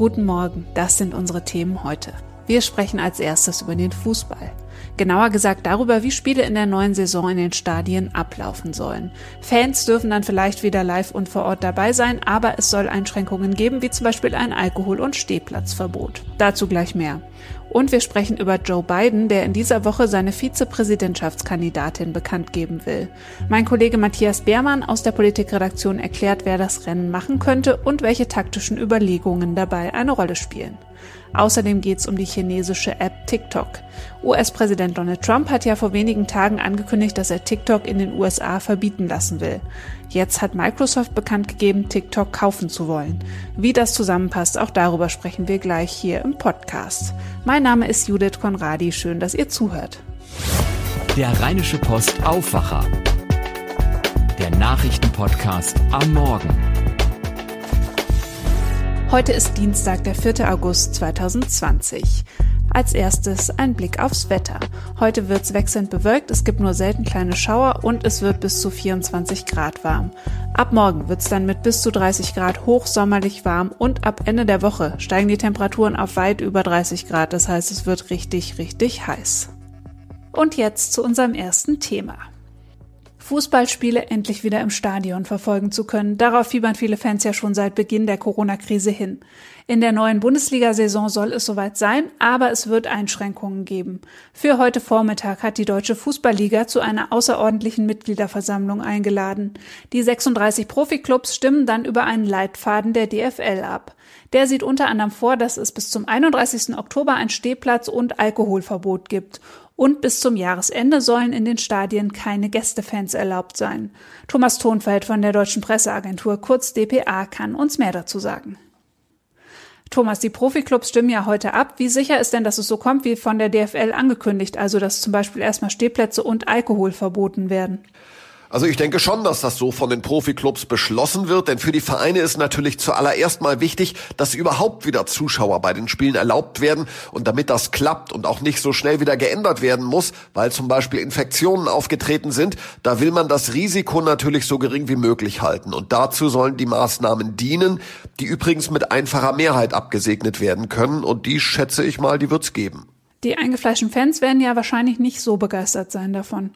Guten Morgen, das sind unsere Themen heute. Wir sprechen als erstes über den Fußball. Genauer gesagt darüber, wie Spiele in der neuen Saison in den Stadien ablaufen sollen. Fans dürfen dann vielleicht wieder live und vor Ort dabei sein, aber es soll Einschränkungen geben, wie zum Beispiel ein Alkohol- und Stehplatzverbot. Dazu gleich mehr. Und wir sprechen über Joe Biden, der in dieser Woche seine Vizepräsidentschaftskandidatin bekannt geben will. Mein Kollege Matthias Beermann aus der Politikredaktion erklärt, wer das Rennen machen könnte und welche taktischen Überlegungen dabei eine Rolle spielen. Außerdem geht es um die chinesische App TikTok. US-Präsident Donald Trump hat ja vor wenigen Tagen angekündigt, dass er TikTok in den USA verbieten lassen will. Jetzt hat Microsoft bekannt gegeben, TikTok kaufen zu wollen. Wie das zusammenpasst, auch darüber sprechen wir gleich hier im Podcast. Mein Name ist Judith Konradi, schön, dass ihr zuhört. Der Rheinische Post Aufwacher. Der Nachrichtenpodcast am Morgen. Heute ist Dienstag, der 4. August 2020. Als erstes ein Blick aufs Wetter. Heute wird's wechselnd bewölkt, es gibt nur selten kleine Schauer und es wird bis zu 24 Grad warm. Ab morgen wird's dann mit bis zu 30 Grad hochsommerlich warm und ab Ende der Woche steigen die Temperaturen auf weit über 30 Grad, das heißt es wird richtig, richtig heiß. Und jetzt zu unserem ersten Thema. Fußballspiele endlich wieder im Stadion verfolgen zu können. Darauf fiebern viele Fans ja schon seit Beginn der Corona-Krise hin. In der neuen Bundesliga-Saison soll es soweit sein, aber es wird Einschränkungen geben. Für heute Vormittag hat die Deutsche Fußballliga zu einer außerordentlichen Mitgliederversammlung eingeladen. Die 36 Profiklubs stimmen dann über einen Leitfaden der DFL ab. Der sieht unter anderem vor, dass es bis zum 31. Oktober ein Stehplatz- und Alkoholverbot gibt und bis zum Jahresende sollen in den Stadien keine Gästefans erlaubt sein. Thomas Thonfeld von der Deutschen Presseagentur, kurz DPA, kann uns mehr dazu sagen. Thomas, die Profiklubs stimmen ja heute ab. Wie sicher ist denn, dass es so kommt wie von der DFL angekündigt, also dass zum Beispiel erstmal Stehplätze und Alkohol verboten werden? Also ich denke schon, dass das so von den Profiklubs beschlossen wird, denn für die Vereine ist natürlich zuallererst mal wichtig, dass überhaupt wieder Zuschauer bei den Spielen erlaubt werden und damit das klappt und auch nicht so schnell wieder geändert werden muss, weil zum Beispiel Infektionen aufgetreten sind, da will man das Risiko natürlich so gering wie möglich halten und dazu sollen die Maßnahmen dienen, die übrigens mit einfacher Mehrheit abgesegnet werden können und die schätze ich mal, die wird's geben. Die eingefleischten Fans werden ja wahrscheinlich nicht so begeistert sein davon.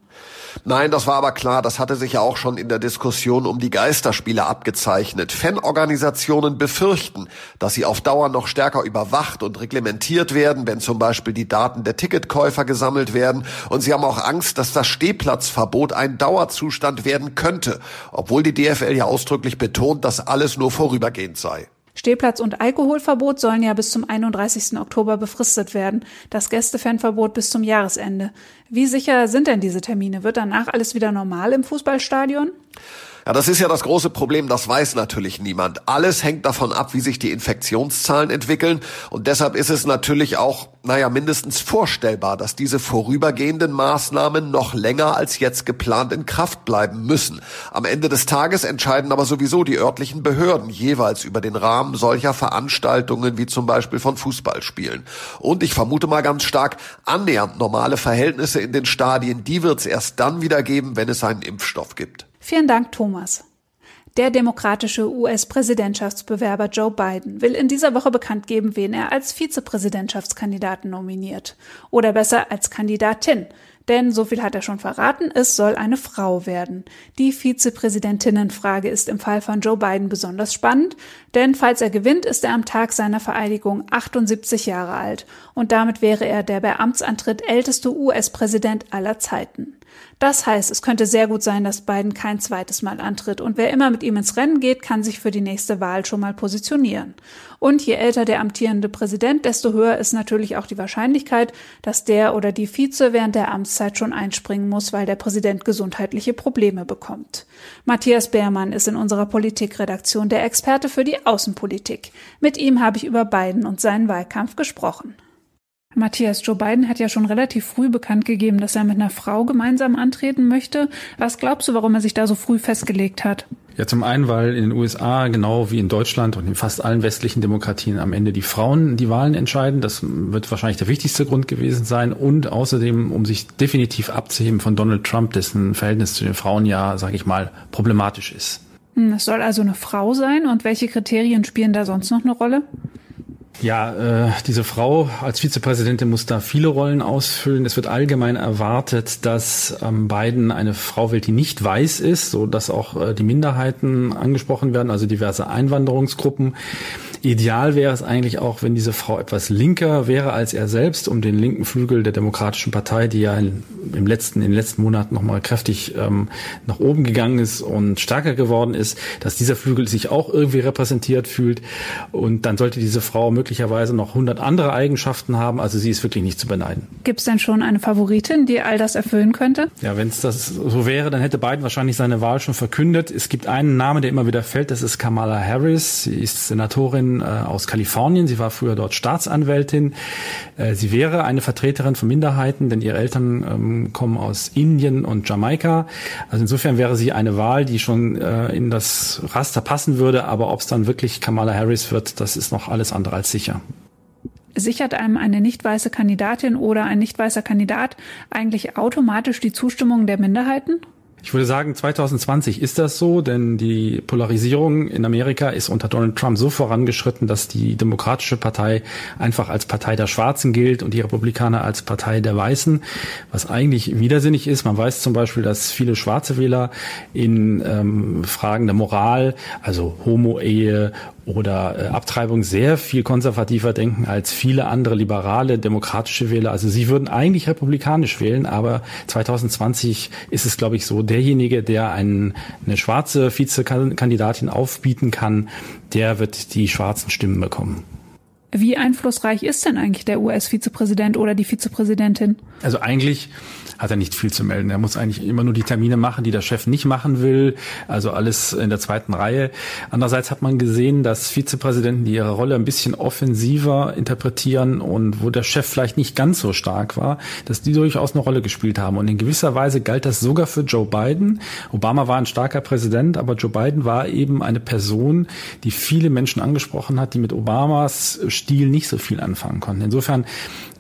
Nein, das war aber klar. Das hatte sich ja auch schon in der Diskussion um die Geisterspiele abgezeichnet. Fanorganisationen befürchten, dass sie auf Dauer noch stärker überwacht und reglementiert werden, wenn zum Beispiel die Daten der Ticketkäufer gesammelt werden. Und sie haben auch Angst, dass das Stehplatzverbot ein Dauerzustand werden könnte, obwohl die DFL ja ausdrücklich betont, dass alles nur vorübergehend sei. Stehplatz- und Alkoholverbot sollen ja bis zum 31. Oktober befristet werden, das Gästefanverbot bis zum Jahresende. Wie sicher sind denn diese Termine? Wird danach alles wieder normal im Fußballstadion? Ja, das ist ja das große Problem, das weiß natürlich niemand. Alles hängt davon ab, wie sich die Infektionszahlen entwickeln und deshalb ist es natürlich auch, naja, mindestens vorstellbar, dass diese vorübergehenden Maßnahmen noch länger als jetzt geplant in Kraft bleiben müssen. Am Ende des Tages entscheiden aber sowieso die örtlichen Behörden jeweils über den Rahmen solcher Veranstaltungen wie zum Beispiel von Fußballspielen. Und ich vermute mal ganz stark, annähernd normale Verhältnisse in den Stadien, die wird es erst dann wieder geben, wenn es einen Impfstoff gibt. Vielen Dank, Thomas. Der demokratische US-Präsidentschaftsbewerber Joe Biden will in dieser Woche bekannt geben, wen er als Vizepräsidentschaftskandidaten nominiert. Oder besser als Kandidatin. Denn so viel hat er schon verraten, es soll eine Frau werden. Die Vizepräsidentinnenfrage ist im Fall von Joe Biden besonders spannend, denn falls er gewinnt, ist er am Tag seiner Vereidigung 78 Jahre alt und damit wäre er der bei Amtsantritt älteste US-Präsident aller Zeiten. Das heißt, es könnte sehr gut sein, dass Biden kein zweites Mal antritt und wer immer mit ihm ins Rennen geht, kann sich für die nächste Wahl schon mal positionieren. Und je älter der amtierende Präsident, desto höher ist natürlich auch die Wahrscheinlichkeit, dass der oder die Vize während der Amtszeit schon einspringen muss, weil der Präsident gesundheitliche Probleme bekommt. Matthias Beermann ist in unserer Politikredaktion der Experte für die Außenpolitik. Mit ihm habe ich über Biden und seinen Wahlkampf gesprochen. Matthias, Joe Biden hat ja schon relativ früh bekannt gegeben, dass er mit einer Frau gemeinsam antreten möchte. Was glaubst du, warum er sich da so früh festgelegt hat? Ja, zum einen, weil in den USA, genau wie in Deutschland und in fast allen westlichen Demokratien am Ende die Frauen die Wahlen entscheiden. Das wird wahrscheinlich der wichtigste Grund gewesen sein. Und außerdem, um sich definitiv abzuheben von Donald Trump, dessen Verhältnis zu den Frauen ja, sage ich mal, problematisch ist. Hm, es soll also eine Frau sein. Und welche Kriterien spielen da sonst noch eine Rolle? Ja, äh, diese Frau als Vizepräsidentin muss da viele Rollen ausfüllen. Es wird allgemein erwartet, dass ähm, Biden eine Frau wählt, die nicht weiß ist, so dass auch äh, die Minderheiten angesprochen werden, also diverse Einwanderungsgruppen. Ideal wäre es eigentlich auch, wenn diese Frau etwas linker wäre als er selbst, um den linken Flügel der Demokratischen Partei, die ja in, im letzten, in den letzten Monaten nochmal kräftig ähm, nach oben gegangen ist und stärker geworden ist, dass dieser Flügel sich auch irgendwie repräsentiert fühlt. Und dann sollte diese Frau möglicherweise noch 100 andere Eigenschaften haben. Also sie ist wirklich nicht zu beneiden. Gibt es denn schon eine Favoritin, die all das erfüllen könnte? Ja, wenn es das so wäre, dann hätte Biden wahrscheinlich seine Wahl schon verkündet. Es gibt einen Namen, der immer wieder fällt. Das ist Kamala Harris. Sie ist Senatorin äh, aus Kalifornien. Sie war früher dort Staatsanwältin. Äh, sie wäre eine Vertreterin von Minderheiten, denn ihre Eltern ähm, kommen aus Indien und Jamaika. Also insofern wäre sie eine Wahl, die schon äh, in das Raster passen würde. Aber ob es dann wirklich Kamala Harris wird, das ist noch alles andere als sicher sichert einem eine nicht weiße Kandidatin oder ein nicht weißer Kandidat eigentlich automatisch die Zustimmung der Minderheiten? Ich würde sagen, 2020 ist das so, denn die Polarisierung in Amerika ist unter Donald Trump so vorangeschritten, dass die Demokratische Partei einfach als Partei der Schwarzen gilt und die Republikaner als Partei der Weißen, was eigentlich widersinnig ist. Man weiß zum Beispiel, dass viele schwarze Wähler in ähm, Fragen der Moral, also Homo-Ehe oder äh, Abtreibung sehr viel konservativer denken als viele andere liberale demokratische Wähler. Also sie würden eigentlich republikanisch wählen, aber 2020 ist es, glaube ich, so, derjenige, der einen, eine schwarze Vizekandidatin aufbieten kann, der wird die schwarzen Stimmen bekommen. Wie einflussreich ist denn eigentlich der US-Vizepräsident oder die Vizepräsidentin? Also eigentlich hat er nicht viel zu melden. Er muss eigentlich immer nur die Termine machen, die der Chef nicht machen will. Also alles in der zweiten Reihe. Andererseits hat man gesehen, dass Vizepräsidenten, die ihre Rolle ein bisschen offensiver interpretieren und wo der Chef vielleicht nicht ganz so stark war, dass die durchaus eine Rolle gespielt haben. Und in gewisser Weise galt das sogar für Joe Biden. Obama war ein starker Präsident, aber Joe Biden war eben eine Person, die viele Menschen angesprochen hat, die mit Obamas Stil nicht so viel anfangen konnten. Insofern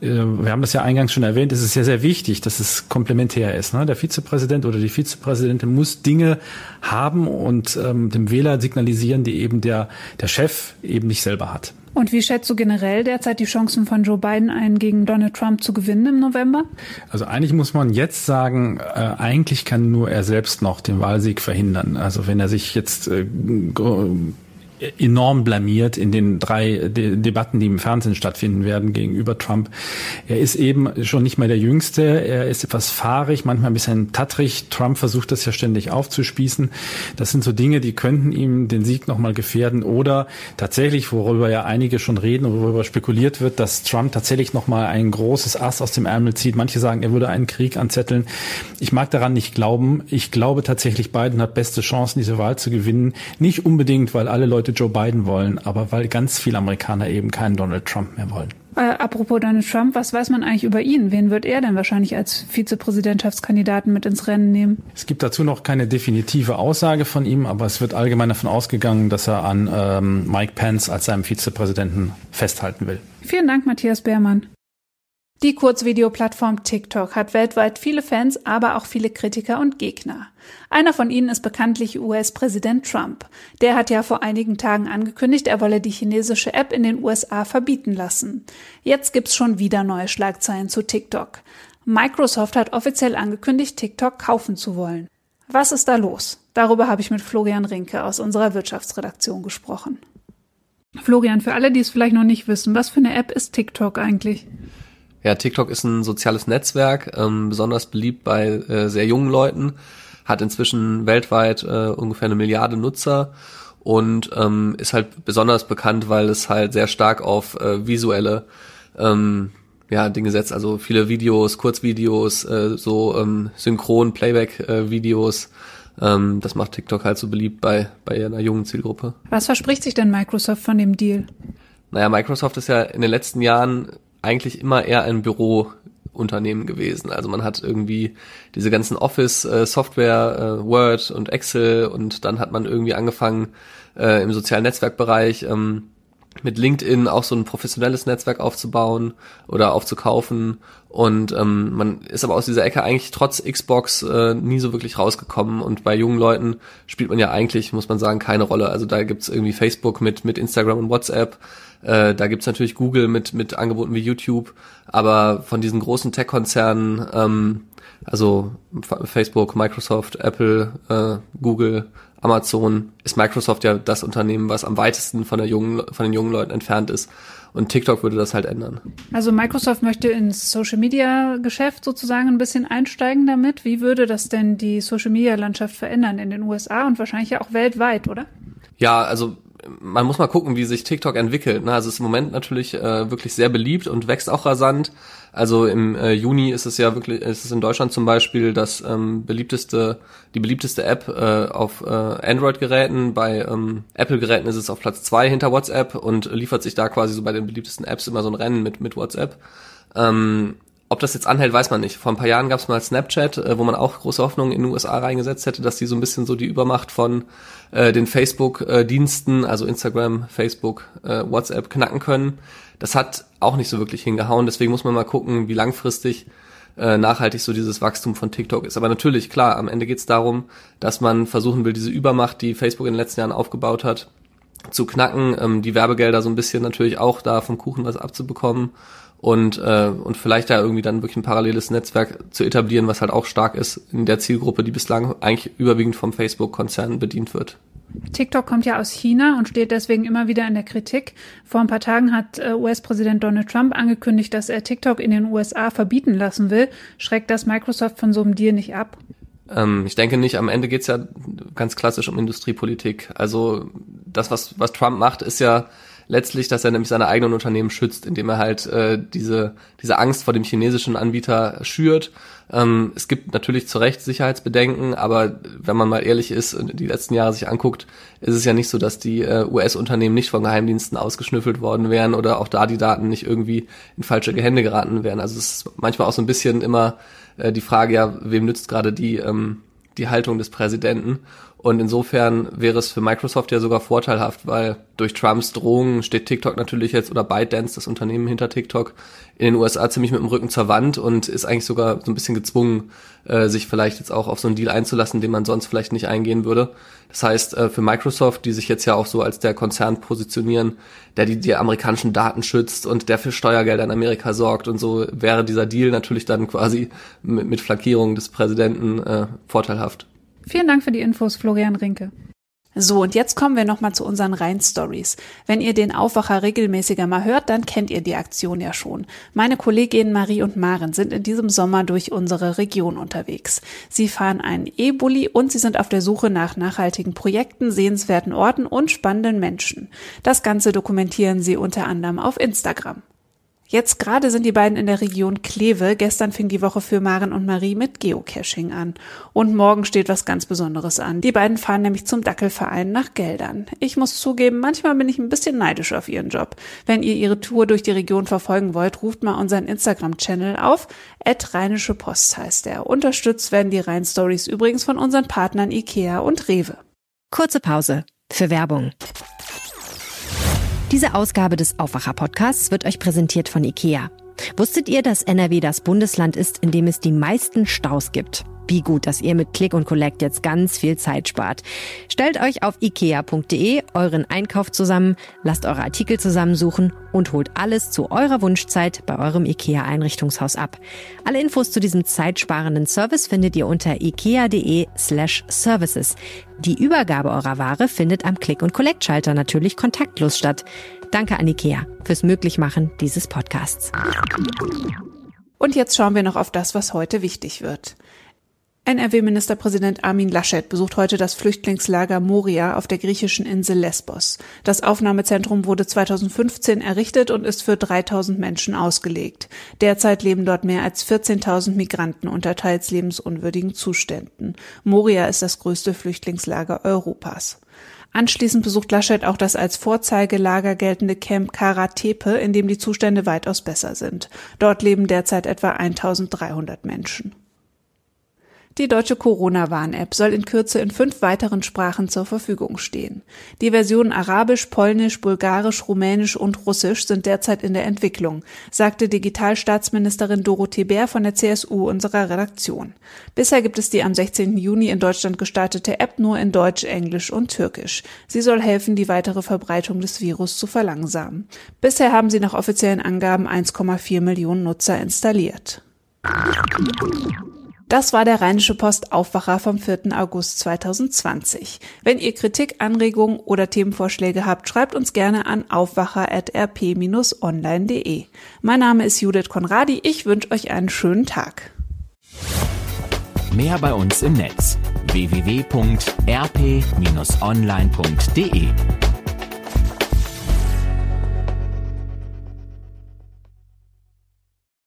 äh, wir haben das ja eingangs schon erwähnt, es ist sehr, sehr wichtig, dass es komplementär ist. Ne? Der Vizepräsident oder die Vizepräsidentin muss Dinge haben und ähm, dem Wähler signalisieren, die eben der, der Chef eben nicht selber hat. Und wie schätzt du generell derzeit die Chancen von Joe Biden ein, gegen Donald Trump zu gewinnen im November? Also eigentlich muss man jetzt sagen, äh, eigentlich kann nur er selbst noch den Wahlsieg verhindern. Also wenn er sich jetzt äh, enorm blamiert in den drei De Debatten, die im Fernsehen stattfinden werden gegenüber Trump. Er ist eben schon nicht mehr der Jüngste. Er ist etwas fahrig, manchmal ein bisschen tattrig. Trump versucht das ja ständig aufzuspießen. Das sind so Dinge, die könnten ihm den Sieg nochmal gefährden oder tatsächlich, worüber ja einige schon reden und worüber spekuliert wird, dass Trump tatsächlich nochmal ein großes Ass aus dem Ärmel zieht. Manche sagen, er würde einen Krieg anzetteln. Ich mag daran nicht glauben. Ich glaube tatsächlich, Biden hat beste Chancen, diese Wahl zu gewinnen. Nicht unbedingt, weil alle Leute Joe Biden wollen, aber weil ganz viele Amerikaner eben keinen Donald Trump mehr wollen. Äh, apropos Donald Trump, was weiß man eigentlich über ihn? Wen wird er denn wahrscheinlich als Vizepräsidentschaftskandidaten mit ins Rennen nehmen? Es gibt dazu noch keine definitive Aussage von ihm, aber es wird allgemein davon ausgegangen, dass er an ähm, Mike Pence als seinem Vizepräsidenten festhalten will. Vielen Dank, Matthias Beermann. Die Kurzvideoplattform TikTok hat weltweit viele Fans, aber auch viele Kritiker und Gegner. Einer von ihnen ist bekanntlich US-Präsident Trump. Der hat ja vor einigen Tagen angekündigt, er wolle die chinesische App in den USA verbieten lassen. Jetzt gibt's schon wieder neue Schlagzeilen zu TikTok. Microsoft hat offiziell angekündigt, TikTok kaufen zu wollen. Was ist da los? Darüber habe ich mit Florian Rinke aus unserer Wirtschaftsredaktion gesprochen. Florian, für alle, die es vielleicht noch nicht wissen, was für eine App ist TikTok eigentlich? Ja, TikTok ist ein soziales Netzwerk, ähm, besonders beliebt bei äh, sehr jungen Leuten, hat inzwischen weltweit äh, ungefähr eine Milliarde Nutzer und ähm, ist halt besonders bekannt, weil es halt sehr stark auf äh, visuelle ähm, ja, Dinge setzt, also viele Videos, Kurzvideos, äh, so ähm, synchron Playback-Videos. Äh, ähm, das macht TikTok halt so beliebt bei, bei einer jungen Zielgruppe. Was verspricht sich denn Microsoft von dem Deal? Naja, Microsoft ist ja in den letzten Jahren eigentlich immer eher ein Bürounternehmen gewesen. Also man hat irgendwie diese ganzen Office-Software, äh, Word und Excel und dann hat man irgendwie angefangen äh, im sozialen Netzwerkbereich ähm, mit LinkedIn auch so ein professionelles Netzwerk aufzubauen oder aufzukaufen. Und ähm, man ist aber aus dieser Ecke eigentlich trotz Xbox äh, nie so wirklich rausgekommen. Und bei jungen Leuten spielt man ja eigentlich, muss man sagen, keine Rolle. Also da gibt's irgendwie Facebook mit, mit Instagram und WhatsApp. Äh, da gibt's natürlich Google mit, mit Angeboten wie YouTube. Aber von diesen großen Tech-Konzernen, ähm, also Facebook, Microsoft, Apple, äh, Google, Amazon ist Microsoft ja das Unternehmen, was am weitesten von der jungen, von den jungen Leuten entfernt ist. Und TikTok würde das halt ändern. Also Microsoft möchte ins Social Media Geschäft sozusagen ein bisschen einsteigen damit. Wie würde das denn die Social Media Landschaft verändern in den USA und wahrscheinlich ja auch weltweit, oder? Ja, also man muss mal gucken, wie sich TikTok entwickelt. Ne? Also es ist im Moment natürlich äh, wirklich sehr beliebt und wächst auch rasant. Also im äh, Juni ist es ja wirklich, ist es in Deutschland zum Beispiel das ähm, beliebteste, die beliebteste App äh, auf äh, Android-Geräten. Bei ähm, Apple-Geräten ist es auf Platz zwei hinter WhatsApp und liefert sich da quasi so bei den beliebtesten Apps immer so ein Rennen mit mit WhatsApp. Ähm, ob das jetzt anhält, weiß man nicht. Vor ein paar Jahren gab es mal Snapchat, äh, wo man auch große Hoffnungen in den USA reingesetzt hätte, dass die so ein bisschen so die Übermacht von äh, den Facebook-Diensten, also Instagram, Facebook, äh, WhatsApp knacken können. Das hat auch nicht so wirklich hingehauen. Deswegen muss man mal gucken, wie langfristig äh, nachhaltig so dieses Wachstum von TikTok ist. Aber natürlich, klar, am Ende geht es darum, dass man versuchen will, diese Übermacht, die Facebook in den letzten Jahren aufgebaut hat, zu knacken, ähm, die Werbegelder so ein bisschen natürlich auch da vom Kuchen was abzubekommen und, äh, und vielleicht da irgendwie dann wirklich ein paralleles Netzwerk zu etablieren, was halt auch stark ist in der Zielgruppe, die bislang eigentlich überwiegend vom Facebook-Konzern bedient wird. TikTok kommt ja aus China und steht deswegen immer wieder in der Kritik. Vor ein paar Tagen hat äh, US-Präsident Donald Trump angekündigt, dass er TikTok in den USA verbieten lassen will. Schreckt das Microsoft von so einem Deal nicht ab? Ähm, ich denke nicht. Am Ende geht's ja ganz klassisch um Industriepolitik. Also das, was, was Trump macht, ist ja letztlich, dass er nämlich seine eigenen Unternehmen schützt, indem er halt äh, diese, diese Angst vor dem chinesischen Anbieter schürt. Ähm, es gibt natürlich zu Recht Sicherheitsbedenken, aber wenn man mal ehrlich ist und die letzten Jahre sich anguckt, ist es ja nicht so, dass die äh, US-Unternehmen nicht von Geheimdiensten ausgeschnüffelt worden wären oder auch da die Daten nicht irgendwie in falsche Hände geraten wären. Also es ist manchmal auch so ein bisschen immer äh, die Frage, ja, wem nützt gerade die, ähm, die Haltung des Präsidenten? Und insofern wäre es für Microsoft ja sogar vorteilhaft, weil durch Trumps Drohungen steht TikTok natürlich jetzt oder ByteDance, das Unternehmen hinter TikTok, in den USA ziemlich mit dem Rücken zur Wand und ist eigentlich sogar so ein bisschen gezwungen, äh, sich vielleicht jetzt auch auf so einen Deal einzulassen, den man sonst vielleicht nicht eingehen würde. Das heißt, äh, für Microsoft, die sich jetzt ja auch so als der Konzern positionieren, der die, die amerikanischen Daten schützt und der für Steuergelder in Amerika sorgt und so, wäre dieser Deal natürlich dann quasi mit, mit Flankierung des Präsidenten äh, vorteilhaft. Vielen Dank für die Infos, Florian Rinke. So, und jetzt kommen wir nochmal zu unseren Rhein-Stories. Wenn ihr den Aufwacher regelmäßiger mal hört, dann kennt ihr die Aktion ja schon. Meine Kolleginnen Marie und Maren sind in diesem Sommer durch unsere Region unterwegs. Sie fahren einen E-Bully und sie sind auf der Suche nach nachhaltigen Projekten, sehenswerten Orten und spannenden Menschen. Das Ganze dokumentieren sie unter anderem auf Instagram. Jetzt gerade sind die beiden in der Region Kleve. Gestern fing die Woche für Maren und Marie mit Geocaching an. Und morgen steht was ganz Besonderes an. Die beiden fahren nämlich zum Dackelverein nach Geldern. Ich muss zugeben, manchmal bin ich ein bisschen neidisch auf ihren Job. Wenn ihr ihre Tour durch die Region verfolgen wollt, ruft mal unseren Instagram-Channel auf. Rheinische Post heißt er. Unterstützt werden die Rhein-Stories übrigens von unseren Partnern Ikea und Rewe. Kurze Pause für Werbung. Diese Ausgabe des Aufwacher-Podcasts wird euch präsentiert von IKEA. Wusstet ihr, dass NRW das Bundesland ist, in dem es die meisten Staus gibt? Wie gut, dass ihr mit Click und Collect jetzt ganz viel Zeit spart. Stellt euch auf ikea.de euren Einkauf zusammen, lasst eure Artikel zusammensuchen und holt alles zu eurer Wunschzeit bei eurem IKEA-Einrichtungshaus ab. Alle Infos zu diesem zeitsparenden Service findet ihr unter ikea.de slash services. Die Übergabe eurer Ware findet am Click- und Collect-Schalter natürlich kontaktlos statt. Danke an IKEA fürs Möglichmachen dieses Podcasts. Und jetzt schauen wir noch auf das, was heute wichtig wird. NRW-Ministerpräsident Armin Laschet besucht heute das Flüchtlingslager Moria auf der griechischen Insel Lesbos. Das Aufnahmezentrum wurde 2015 errichtet und ist für 3000 Menschen ausgelegt. Derzeit leben dort mehr als 14.000 Migranten unter teils lebensunwürdigen Zuständen. Moria ist das größte Flüchtlingslager Europas. Anschließend besucht Laschet auch das als Vorzeigelager geltende Camp Karatepe, in dem die Zustände weitaus besser sind. Dort leben derzeit etwa 1300 Menschen. Die deutsche Corona-Warn-App soll in Kürze in fünf weiteren Sprachen zur Verfügung stehen. Die Versionen Arabisch, Polnisch, Bulgarisch, Rumänisch und Russisch sind derzeit in der Entwicklung, sagte Digitalstaatsministerin Dorothee Bär von der CSU unserer Redaktion. Bisher gibt es die am 16. Juni in Deutschland gestartete App nur in Deutsch, Englisch und Türkisch. Sie soll helfen, die weitere Verbreitung des Virus zu verlangsamen. Bisher haben sie nach offiziellen Angaben 1,4 Millionen Nutzer installiert. Das war der Rheinische Post Aufwacher vom 4. August 2020. Wenn ihr Kritik, Anregungen oder Themenvorschläge habt, schreibt uns gerne an aufwacher.rp-online.de. Mein Name ist Judith Konradi. Ich wünsche euch einen schönen Tag. Mehr bei uns im Netz www.rp-online.de